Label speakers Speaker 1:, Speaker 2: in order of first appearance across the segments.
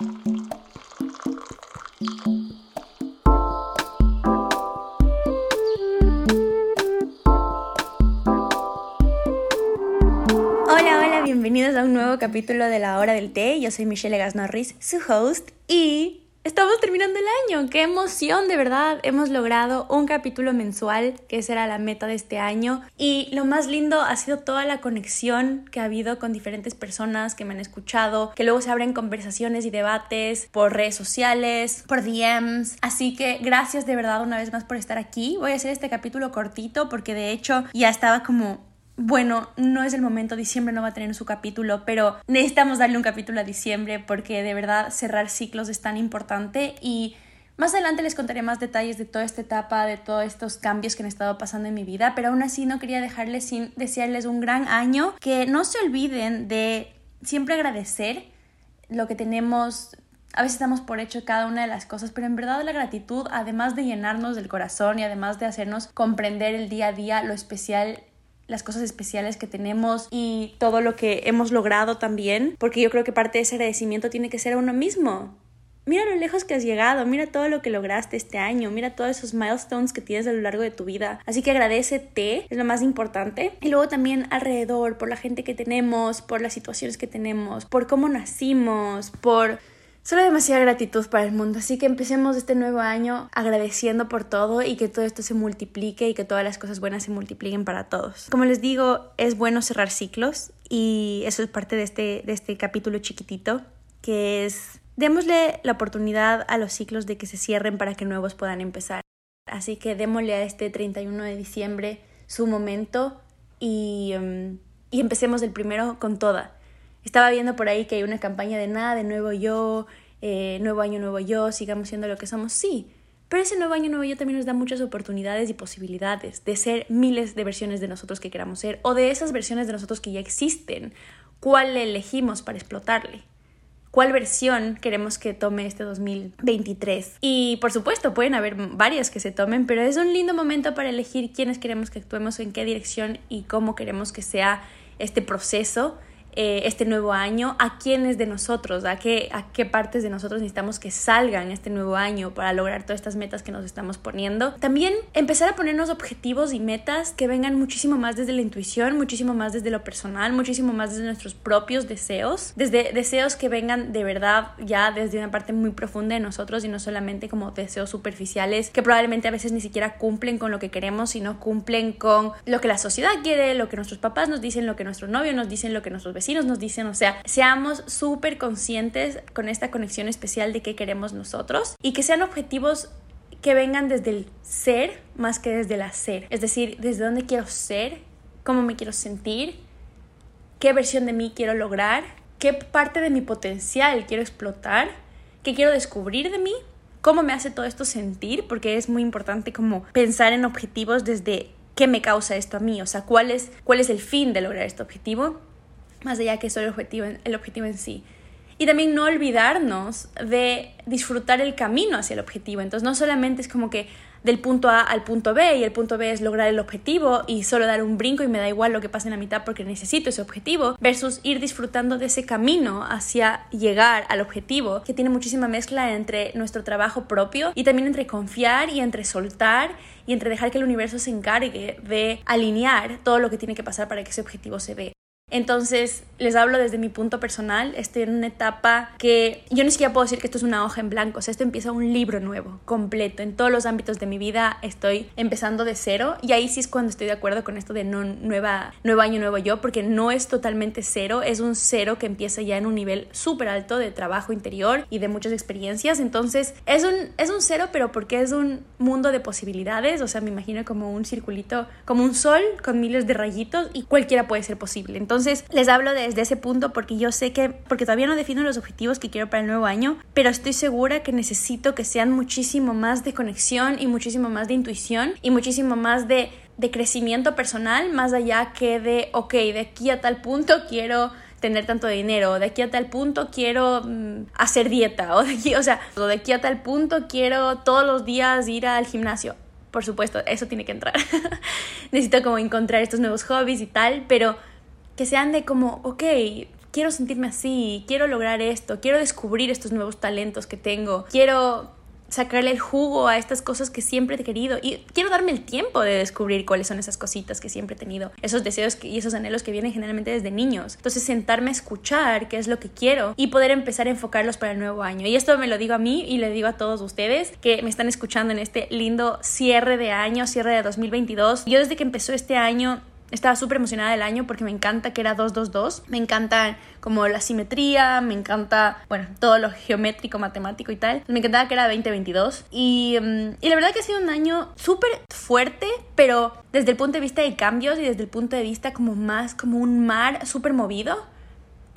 Speaker 1: Hola, hola, bienvenidos a un nuevo capítulo de La Hora del Té. Yo soy Michelle Gas Norris, su host, y estamos terminando el año. ¡Qué emoción, de verdad! Hemos logrado un capítulo mensual, que será la meta de este año. Y lo más lindo ha sido toda la conexión que ha habido con diferentes personas que me han escuchado, que luego se abren conversaciones y debates por redes sociales, por DMs. Así que gracias de verdad una vez más por estar aquí. Voy a hacer este capítulo cortito porque de hecho ya estaba como bueno, no es el momento, diciembre no va a tener su capítulo, pero necesitamos darle un capítulo a diciembre porque de verdad cerrar ciclos es tan importante y más adelante les contaré más detalles de toda esta etapa, de todos estos cambios que han estado pasando en mi vida, pero aún así no quería dejarles sin desearles un gran año, que no se olviden de siempre agradecer lo que tenemos, a veces damos por hecho cada una de las cosas, pero en verdad la gratitud, además de llenarnos del corazón y además de hacernos comprender el día a día lo especial las cosas especiales que tenemos y todo lo que hemos logrado también, porque yo creo que parte de ese agradecimiento tiene que ser a uno mismo. Mira lo lejos que has llegado, mira todo lo que lograste este año, mira todos esos milestones que tienes a lo largo de tu vida. Así que agradecete, es lo más importante. Y luego también alrededor, por la gente que tenemos, por las situaciones que tenemos, por cómo nacimos, por Solo demasiada gratitud para el mundo, así que empecemos este nuevo año agradeciendo por todo y que todo esto se multiplique y que todas las cosas buenas se multipliquen para todos. Como les digo, es bueno cerrar ciclos y eso es parte de este, de este capítulo chiquitito, que es démosle la oportunidad a los ciclos de que se cierren para que nuevos puedan empezar. Así que démosle a este 31 de diciembre su momento y, um, y empecemos el primero con toda estaba viendo por ahí que hay una campaña de nada, de nuevo yo, eh, nuevo año, nuevo yo, sigamos siendo lo que somos. Sí, pero ese nuevo año, nuevo yo también nos da muchas oportunidades y posibilidades de ser miles de versiones de nosotros que queramos ser o de esas versiones de nosotros que ya existen. ¿Cuál elegimos para explotarle? ¿Cuál versión queremos que tome este 2023? Y por supuesto, pueden haber varias que se tomen, pero es un lindo momento para elegir quiénes queremos que actuemos, en qué dirección y cómo queremos que sea este proceso eh, este nuevo año, a quiénes de nosotros, a qué, a qué partes de nosotros necesitamos que salgan este nuevo año para lograr todas estas metas que nos estamos poniendo. También empezar a ponernos objetivos y metas que vengan muchísimo más desde la intuición, muchísimo más desde lo personal, muchísimo más desde nuestros propios deseos, desde deseos que vengan de verdad ya desde una parte muy profunda de nosotros y no solamente como deseos superficiales que probablemente a veces ni siquiera cumplen con lo que queremos, sino cumplen con lo que la sociedad quiere, lo que nuestros papás nos dicen, lo que nuestro novio nos dicen, lo que nuestros vecinos nos dicen, o sea, seamos súper conscientes con esta conexión especial de qué queremos nosotros y que sean objetivos que vengan desde el ser más que desde el hacer. Es decir, desde dónde quiero ser, cómo me quiero sentir, qué versión de mí quiero lograr, qué parte de mi potencial quiero explotar, qué quiero descubrir de mí, cómo me hace todo esto sentir, porque es muy importante como pensar en objetivos desde qué me causa esto a mí, o sea, cuál es, cuál es el fin de lograr este objetivo más allá que solo el objetivo, el objetivo en sí. Y también no olvidarnos de disfrutar el camino hacia el objetivo. Entonces no solamente es como que del punto A al punto B y el punto B es lograr el objetivo y solo dar un brinco y me da igual lo que pase en la mitad porque necesito ese objetivo versus ir disfrutando de ese camino hacia llegar al objetivo que tiene muchísima mezcla entre nuestro trabajo propio y también entre confiar y entre soltar y entre dejar que el universo se encargue de alinear todo lo que tiene que pasar para que ese objetivo se dé. Entonces, les hablo desde mi punto personal, estoy en una etapa que yo ni siquiera puedo decir que esto es una hoja en blanco, o sea, esto empieza un libro nuevo, completo, en todos los ámbitos de mi vida estoy empezando de cero y ahí sí es cuando estoy de acuerdo con esto de no nueva, nuevo año, nuevo yo, porque no es totalmente cero, es un cero que empieza ya en un nivel súper alto de trabajo interior y de muchas experiencias, entonces es un, es un cero, pero porque es un mundo de posibilidades, o sea, me imagino como un circulito, como un sol con miles de rayitos y cualquiera puede ser posible, entonces entonces, les hablo desde ese punto porque yo sé que, porque todavía no defino los objetivos que quiero para el nuevo año, pero estoy segura que necesito que sean muchísimo más de conexión y muchísimo más de intuición y muchísimo más de, de crecimiento personal, más allá que de, ok, de aquí a tal punto quiero tener tanto dinero, de aquí a tal punto quiero mm, hacer dieta, o de aquí, o sea, de aquí a tal punto quiero todos los días ir al gimnasio. Por supuesto, eso tiene que entrar. Necesito como encontrar estos nuevos hobbies y tal, pero que sean de como, ok, quiero sentirme así, quiero lograr esto, quiero descubrir estos nuevos talentos que tengo, quiero sacarle el jugo a estas cosas que siempre he querido y quiero darme el tiempo de descubrir cuáles son esas cositas que siempre he tenido, esos deseos y esos anhelos que vienen generalmente desde niños. Entonces sentarme a escuchar qué es lo que quiero y poder empezar a enfocarlos para el nuevo año. Y esto me lo digo a mí y le digo a todos ustedes que me están escuchando en este lindo cierre de año, cierre de 2022. Yo desde que empezó este año estaba súper emocionada del año porque me encanta que era 222. Me encanta como la simetría, me encanta, bueno, todo lo geométrico, matemático y tal. Me encantaba que era 2022. Y, mm, y la verdad que ha sido un año súper fuerte, pero desde el punto de vista de cambios y desde el punto de vista como más como un mar súper movido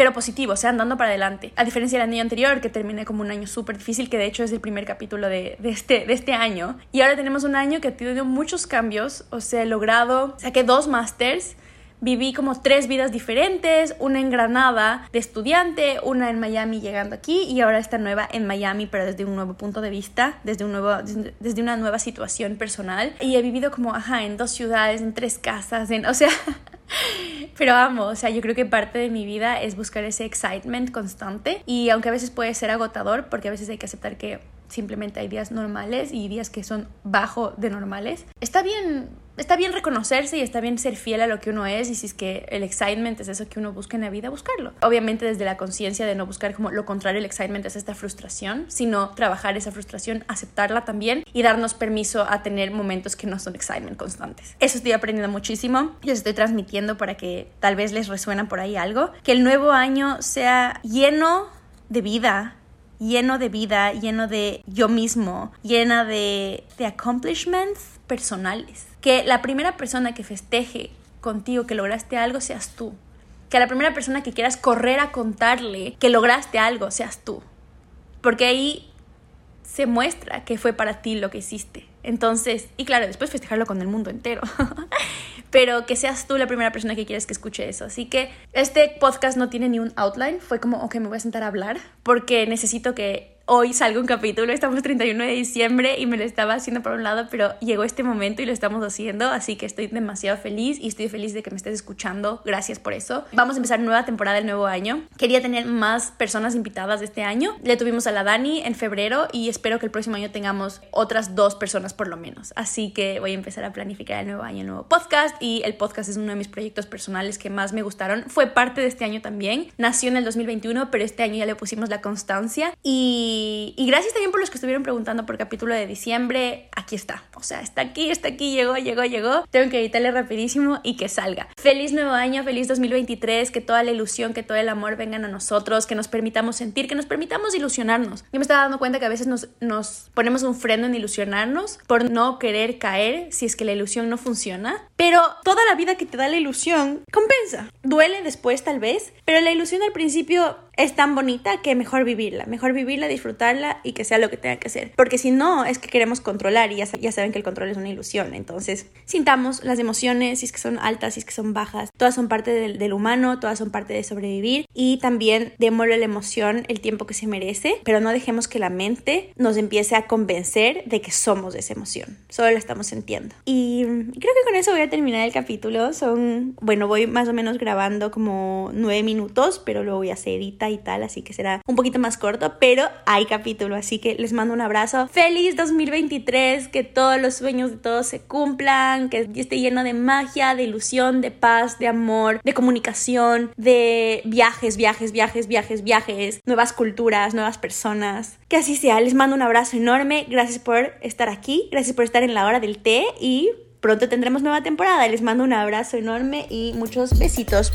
Speaker 1: pero positivo, o sea, andando para adelante. A diferencia del año anterior, que terminé como un año súper difícil, que de hecho es el primer capítulo de, de, este, de este año. Y ahora tenemos un año que ha tenido muchos cambios, o sea, he logrado, saqué dos másters, viví como tres vidas diferentes, una en Granada de estudiante, una en Miami llegando aquí y ahora esta nueva en Miami, pero desde un nuevo punto de vista, desde, un nuevo, desde una nueva situación personal. Y he vivido como, ajá, en dos ciudades, en tres casas, en, o sea... Pero amo, o sea, yo creo que parte de mi vida es buscar ese excitement constante y aunque a veces puede ser agotador, porque a veces hay que aceptar que simplemente hay días normales y días que son bajo de normales, está bien está bien reconocerse y está bien ser fiel a lo que uno es y si es que el excitement es eso que uno busca en la vida, buscarlo. Obviamente desde la conciencia de no buscar como lo contrario, el excitement es esta frustración, sino trabajar esa frustración, aceptarla también y darnos permiso a tener momentos que no son excitement constantes. Eso estoy aprendiendo muchísimo, les estoy transmitiendo para que tal vez les resuena por ahí algo, que el nuevo año sea lleno de vida, lleno de vida, lleno de yo mismo, llena de, de accomplishments personales. Que la primera persona que festeje contigo que lograste algo seas tú. Que la primera persona que quieras correr a contarle que lograste algo seas tú. Porque ahí se muestra que fue para ti lo que hiciste. Entonces, y claro, después festejarlo con el mundo entero. pero que seas tú la primera persona que quieres que escuche eso. Así que este podcast no tiene ni un outline, fue como, ok, me voy a sentar a hablar porque necesito que hoy salga un capítulo, estamos 31 de diciembre y me lo estaba haciendo por un lado, pero llegó este momento y lo estamos haciendo, así que estoy demasiado feliz y estoy feliz de que me estés escuchando, gracias por eso. Vamos a empezar nueva temporada del nuevo año. Quería tener más personas invitadas este año. Le tuvimos a la Dani en febrero y espero que el próximo año tengamos otras dos personas por lo menos. Así que voy a empezar a planificar el nuevo año, el nuevo podcast y el podcast es uno de mis proyectos personales que más me gustaron. Fue parte de este año también. Nació en el 2021, pero este año ya le pusimos la constancia y y, gracias también por los que estuvieron preguntando por capítulo de diciembre. Aquí está. O sea, está aquí, está aquí, llegó, llegó, llegó. Tengo que editarle rapidísimo y que salga. Feliz nuevo año, feliz 2023. Que toda la ilusión, que todo el amor vengan a nosotros. Que nos permitamos sentir, que nos permitamos ilusionarnos. Yo me estaba dando cuenta que a veces nos, nos ponemos un freno en ilusionarnos por no querer caer si es que la ilusión no funciona. Pero toda la vida que te da la ilusión compensa. Duele después tal vez, pero la ilusión al principio es tan bonita que mejor vivirla, mejor vivirla, disfrutarla y que sea lo que tenga que ser. Porque si no, es que queremos controlar y ya, ya saben que el control es una ilusión. Entonces, sintamos las emociones, si es que son altas, si es que son bajas, todas son parte del, del humano, todas son parte de sobrevivir y también démosle la emoción el tiempo que se merece, pero no dejemos que la mente nos empiece a convencer de que somos esa emoción, solo la estamos sintiendo. Y creo que con eso voy a terminar el capítulo. Son, bueno, voy más o menos grabando como nueve minutos, pero lo voy a hacer y tal, así que será un poquito más corto, pero hay capítulo, así que les mando un abrazo. Feliz 2023, que todos los sueños de todos se cumplan, que esté lleno de magia, de ilusión, de paz, de amor, de comunicación, de viajes, viajes, viajes, viajes, viajes, nuevas culturas, nuevas personas. Que así sea, les mando un abrazo enorme, gracias por estar aquí, gracias por estar en la hora del té y pronto tendremos nueva temporada. Les mando un abrazo enorme y muchos besitos.